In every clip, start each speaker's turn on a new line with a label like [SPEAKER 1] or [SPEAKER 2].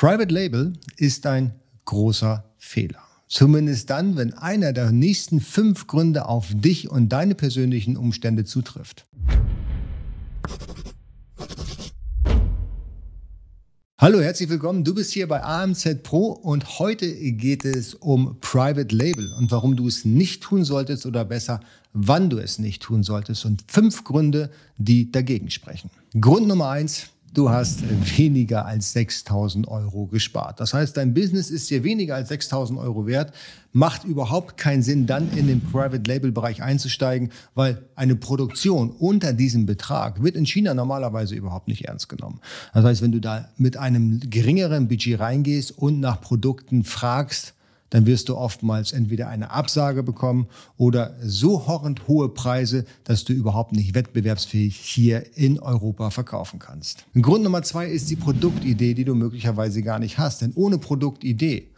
[SPEAKER 1] Private Label ist ein großer Fehler. Zumindest dann, wenn einer der nächsten fünf Gründe auf dich und deine persönlichen Umstände zutrifft. Hallo, herzlich willkommen. Du bist hier bei AMZ Pro und heute geht es um Private Label und warum du es nicht tun solltest oder besser, wann du es nicht tun solltest und fünf Gründe, die dagegen sprechen. Grund Nummer eins, du hast weniger als 6000 Euro gespart. Das heißt, dein Business ist dir weniger als 6000 Euro wert, macht überhaupt keinen Sinn, dann in den Private Label Bereich einzusteigen, weil eine Produktion unter diesem Betrag wird in China normalerweise überhaupt nicht ernst genommen. Das heißt, wenn du da mit einem geringeren Budget reingehst und nach Produkten fragst, dann wirst du oftmals entweder eine Absage bekommen oder so horrend hohe Preise, dass du überhaupt nicht wettbewerbsfähig hier in Europa verkaufen kannst. Grund Nummer zwei ist die Produktidee, die du möglicherweise gar nicht hast. Denn ohne Produktidee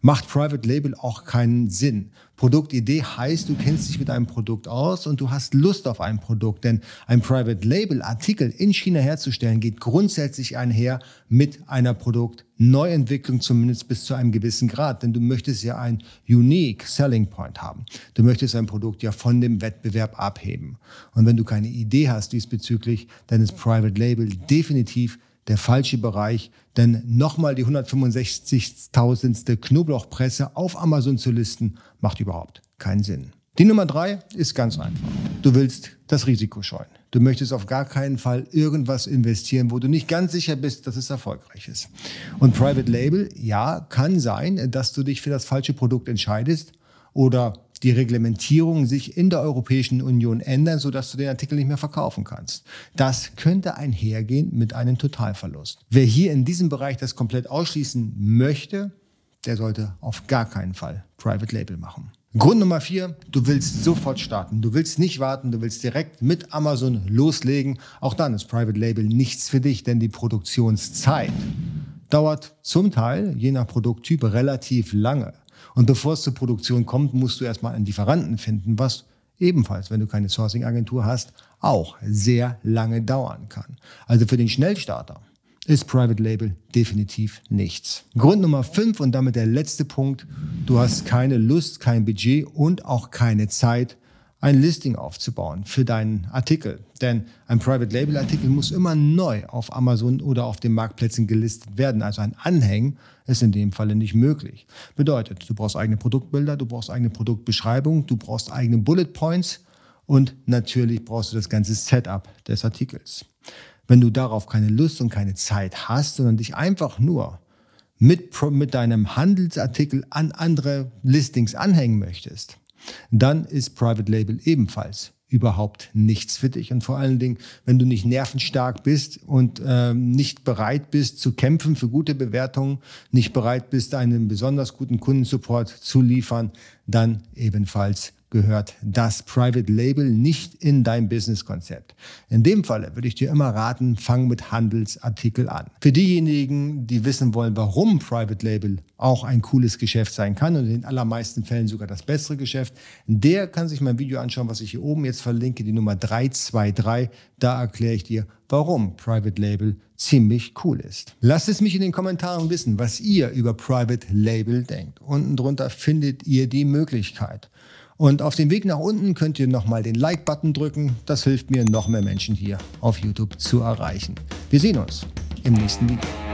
[SPEAKER 1] macht Private Label auch keinen Sinn. Produktidee heißt, du kennst dich mit einem Produkt aus und du hast Lust auf ein Produkt. Denn ein Private Label Artikel in China herzustellen geht grundsätzlich einher mit einer Produktneuentwicklung, zumindest bis zu einem gewissen Grad. Denn du möchtest ja ein Unique Selling Point haben. Du möchtest ein Produkt ja von dem Wettbewerb abheben. Und wenn du keine Idee hast diesbezüglich, dann ist Private Label definitiv der falsche Bereich, denn nochmal die 165.000. Knoblauchpresse auf Amazon zu listen, macht überhaupt keinen Sinn. Die Nummer drei ist ganz einfach. Du willst das Risiko scheuen. Du möchtest auf gar keinen Fall irgendwas investieren, wo du nicht ganz sicher bist, dass es erfolgreich ist. Und Private Label, ja, kann sein, dass du dich für das falsche Produkt entscheidest oder die Reglementierungen sich in der Europäischen Union ändern, sodass du den Artikel nicht mehr verkaufen kannst. Das könnte einhergehen mit einem Totalverlust. Wer hier in diesem Bereich das komplett ausschließen möchte, der sollte auf gar keinen Fall Private Label machen. Grund Nummer vier, du willst sofort starten. Du willst nicht warten, du willst direkt mit Amazon loslegen. Auch dann ist Private Label nichts für dich, denn die Produktionszeit dauert zum Teil, je nach Produkttyp, relativ lange. Und bevor es zur Produktion kommt, musst du erstmal einen Lieferanten finden, was ebenfalls, wenn du keine Sourcing-Agentur hast, auch sehr lange dauern kann. Also für den Schnellstarter ist Private Label definitiv nichts. Grund Nummer 5 und damit der letzte Punkt, du hast keine Lust, kein Budget und auch keine Zeit, ein Listing aufzubauen für deinen Artikel. Denn ein Private Label Artikel muss immer neu auf Amazon oder auf den Marktplätzen gelistet werden. Also ein Anhängen ist in dem Falle nicht möglich. Bedeutet, du brauchst eigene Produktbilder, du brauchst eigene Produktbeschreibung, du brauchst eigene Bullet Points und natürlich brauchst du das ganze Setup des Artikels. Wenn du darauf keine Lust und keine Zeit hast, sondern dich einfach nur mit, mit deinem Handelsartikel an andere Listings anhängen möchtest, dann ist Private Label ebenfalls überhaupt nichts für dich. Und vor allen Dingen, wenn du nicht nervenstark bist und äh, nicht bereit bist zu kämpfen für gute Bewertungen, nicht bereit bist, einen besonders guten Kundensupport zu liefern, dann ebenfalls gehört das Private Label nicht in dein Businesskonzept. In dem Falle würde ich dir immer raten, fang mit Handelsartikel an. Für diejenigen, die wissen wollen, warum Private Label auch ein cooles Geschäft sein kann und in den allermeisten Fällen sogar das bessere Geschäft, der kann sich mein Video anschauen, was ich hier oben jetzt verlinke, die Nummer 323. Da erkläre ich dir, warum Private Label ziemlich cool ist. Lasst es mich in den Kommentaren wissen, was ihr über Private Label denkt. Unten drunter findet ihr die Möglichkeit. Und auf dem Weg nach unten könnt ihr nochmal den Like-Button drücken. Das hilft mir, noch mehr Menschen hier auf YouTube zu erreichen. Wir sehen uns im nächsten Video.